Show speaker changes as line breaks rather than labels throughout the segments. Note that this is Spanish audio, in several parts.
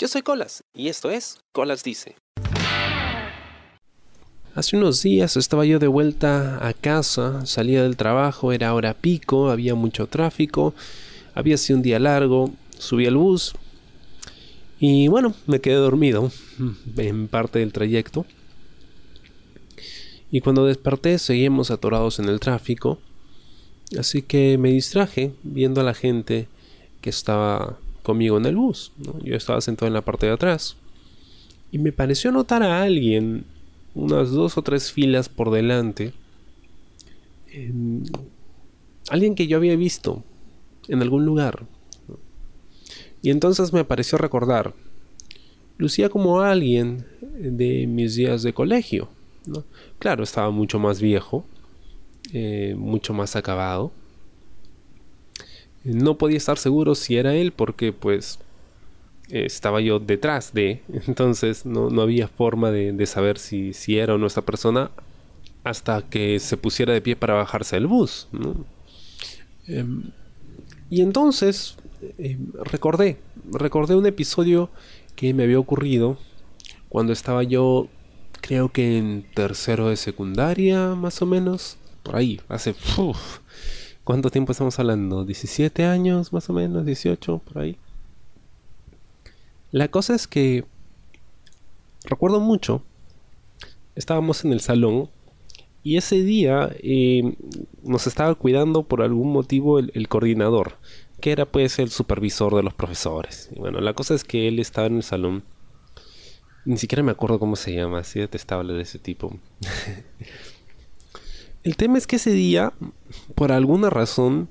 Yo soy Colas y esto es Colas Dice. Hace unos días estaba yo de vuelta a casa, salía del trabajo, era hora pico, había mucho tráfico, había sido un día largo, subí al bus y bueno, me quedé dormido en parte del trayecto. Y cuando desperté seguimos atorados en el tráfico, así que me distraje viendo a la gente que estaba conmigo en el bus. Yo estaba sentado en la parte de atrás y me pareció notar a alguien unas dos o tres filas por delante. alguien que yo había visto en algún lugar. Y entonces me pareció recordar. Lucía como alguien de mis días de colegio. Claro, estaba mucho más viejo, eh, mucho más acabado. No podía estar seguro si era él porque pues estaba yo detrás de, entonces no, había forma de, saber si, si, era o no esta persona hasta que se pusiera de pie para bajarse del bus. Em, y entonces em, recordé, recordé un episodio que me había ocurrido cuando estaba yo, creo que en tercero de secundaria, más o menos, por ahí, hace... ¿Cuánto tiempo estamos hablando? ¿17 años más o menos? ¿18 por ahí? La cosa es que recuerdo mucho, estábamos en el salón y ese día eh, nos estaba cuidando por algún motivo el, coordinador, que era pues el supervisor de los profesores. Y bueno, la cosa es que él estaba en el salón. Ni siquiera me acuerdo cómo se llama, así detestable de ese tipo. el tema es que ese día, por alguna razón,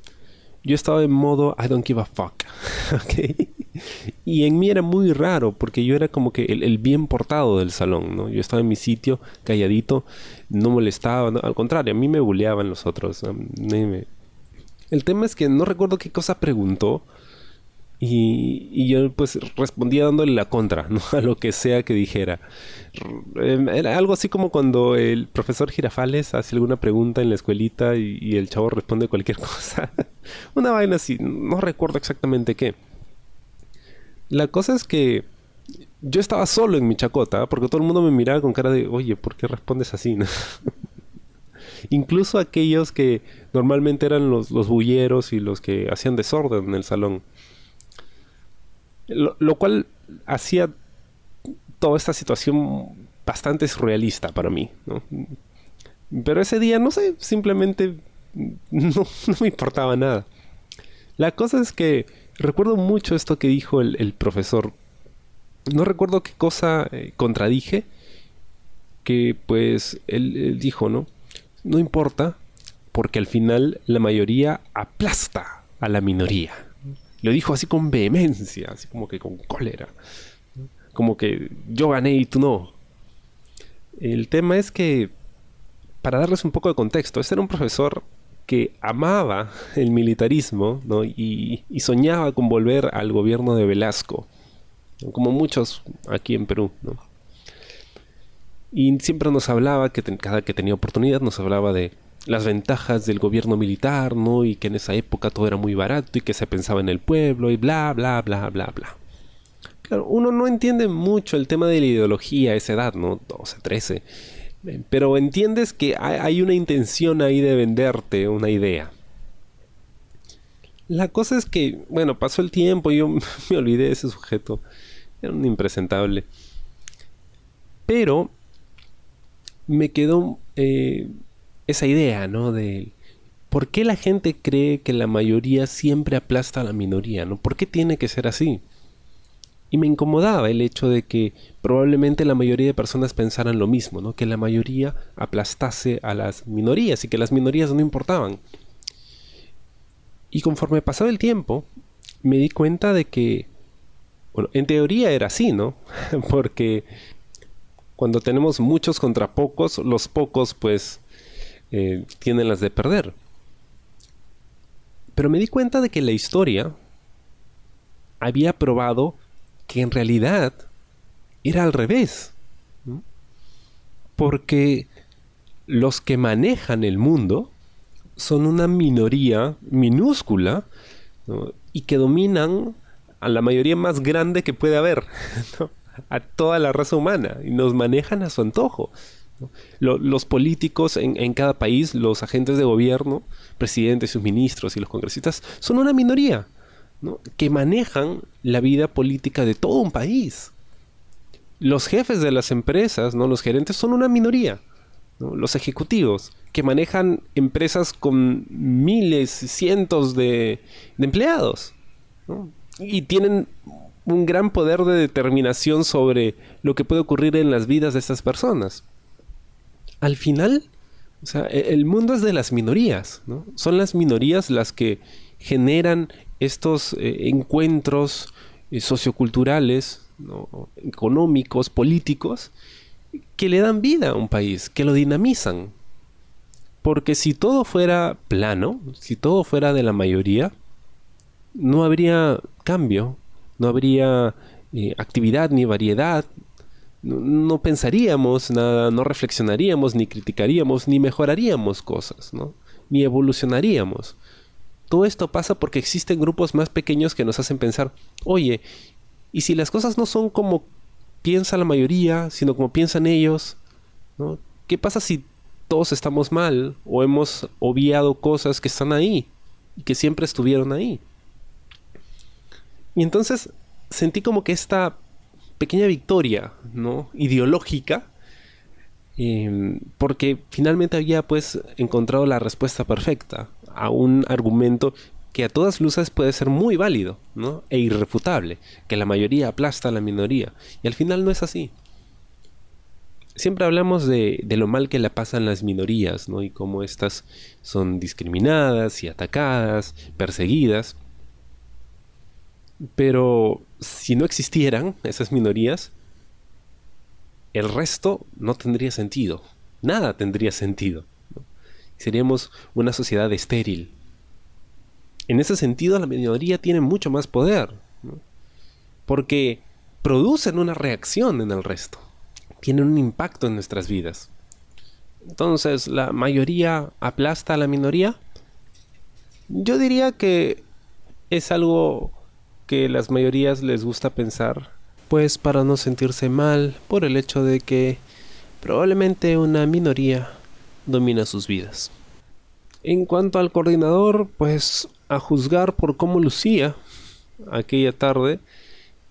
yo estaba en modo I don't give a fuck. ¿ok? Y en mí era muy raro, porque yo era como que el, bien portado del salón, ¿no? Yo estaba en mi sitio, calladito, no molestaba, al contrario, a mí me buleaban los otros. El tema es que no recuerdo qué cosa preguntó, y, yo pues respondía dándole la contra, ¿no? A lo que sea que dijera. Em, era algo así como cuando el profesor Girafales hace alguna pregunta en la escuelita y, el chavo responde cualquier cosa. Una vaina así, no recuerdo exactamente qué. La cosa es que yo estaba solo en mi chacota porque todo el mundo me miraba con cara de, oye, ¿por qué respondes así? Incluso aquellos que normalmente eran los, los bulleros y los que hacían desorden en el salón. Lo, cual hacía toda esta situación bastante surrealista para mí. Pero ese día, no sé, simplemente no me importaba nada. La cosa es que recuerdo mucho esto que dijo el, profesor. No recuerdo qué cosa eh, contradije. Que pues él, dijo, ¿no? No importa, porque al final la mayoría aplasta a la minoría. Lo dijo así con vehemencia, así como que con cólera. Como que yo gané y tú no. El tema es que, para darles un poco de contexto, este era un profesor que amaba el militarismo y, soñaba con volver al gobierno de Velasco, como muchos aquí en Perú. Y siempre nos hablaba, que cada que tenía oportunidad, nos hablaba de las ventajas del gobierno militar, ¿no? Y que en esa época todo era muy barato y que se pensaba en el pueblo y bla, bla, bla, bla, bla. Claro, uno no entiende mucho el tema de la ideología a esa edad, ¿no? 12, 13 pero entiendes que hay una intención ahí de venderte una idea. La cosa es que, bueno, pasó el tiempo, y yo me olvidé de ese sujeto. Era un impresentable. Pero me quedó eh, esa idea, ¿no? De por qué la gente cree que la mayoría siempre aplasta a la minoría, ¿no? ¿Por qué tiene que ser así? Y me incomodaba el hecho de que probablemente la mayoría de personas pensaran lo mismo, ¿no? que la mayoría aplastase a las minorías y que las minorías no importaban. Y conforme pasaba el tiempo, me di cuenta de que, bueno, en teoría era así, ¿no? Porque cuando tenemos muchos contra pocos, los pocos pues eh, tienen las de perder. Pero me di cuenta de que la historia había probado que en realidad era al revés. Porque los que manejan el mundo son una minoría minúscula y que dominan a la mayoría más grande que puede haber, a toda la raza humana, y nos manejan a su antojo. Los políticos en, en, cada país, los agentes de gobierno, presidentes, sus ministros y los congresistas, son una minoría que manejan la vida política de todo un país. Los jefes de las empresas, ¿no? los gerentes, son una minoría. Los ejecutivos, que manejan empresas con miles, cientos de, empleados. Y tienen un gran poder de determinación sobre lo que puede ocurrir en las vidas de estas personas. Al final, e, el mundo es de las minorías, Son las minorías las que generan estos eh, encuentros eh, socioculturales, económicos, políticos, que le dan vida a un país, que lo dinamizan. Porque si todo fuera plano, si todo fuera de la mayoría, no habría cambio, no habría eh, actividad ni variedad, no, pensaríamos nada, no reflexionaríamos, ni criticaríamos, ni mejoraríamos cosas, ¿no? ni evolucionaríamos. Todo esto pasa porque existen grupos más pequeños que nos hacen pensar, oye, ¿y si las cosas no son como piensa la mayoría, sino como piensan ellos? ¿no? ¿Qué pasa si todos estamos mal o hemos obviado cosas que están ahí y que siempre estuvieron ahí? Y entonces sentí como que esta pequeña victoria, ¿no? Ideológica, em, porque finalmente había pues encontrado la respuesta perfecta a un argumento que a todas luces puede ser muy válido ¿no? e irrefutable, que la mayoría aplasta a la minoría. Y al final no es así. Siempre hablamos de, de lo mal que le pasan las minorías ¿no? y cómo éstas son discriminadas y atacadas, perseguidas. Pero si no existieran esas minorías, el resto no tendría sentido. Nada tendría sentido seríamos una sociedad estéril. En ese sentido, la minoría tiene mucho más poder, porque producen una reacción en el resto, tienen un impacto en nuestras vidas. Entonces, ¿la mayoría aplasta a la minoría? Yo diría que es algo que las mayorías les gusta pensar, pues para no sentirse mal por el hecho de que probablemente una minoría domina sus vidas. En cuanto al coordinador, pues a juzgar por cómo lucía aquella tarde,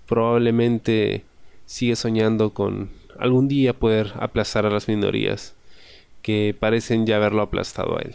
probablemente sigue soñando con algún día poder aplastar a las minorías que parecen ya haberlo aplastado a él.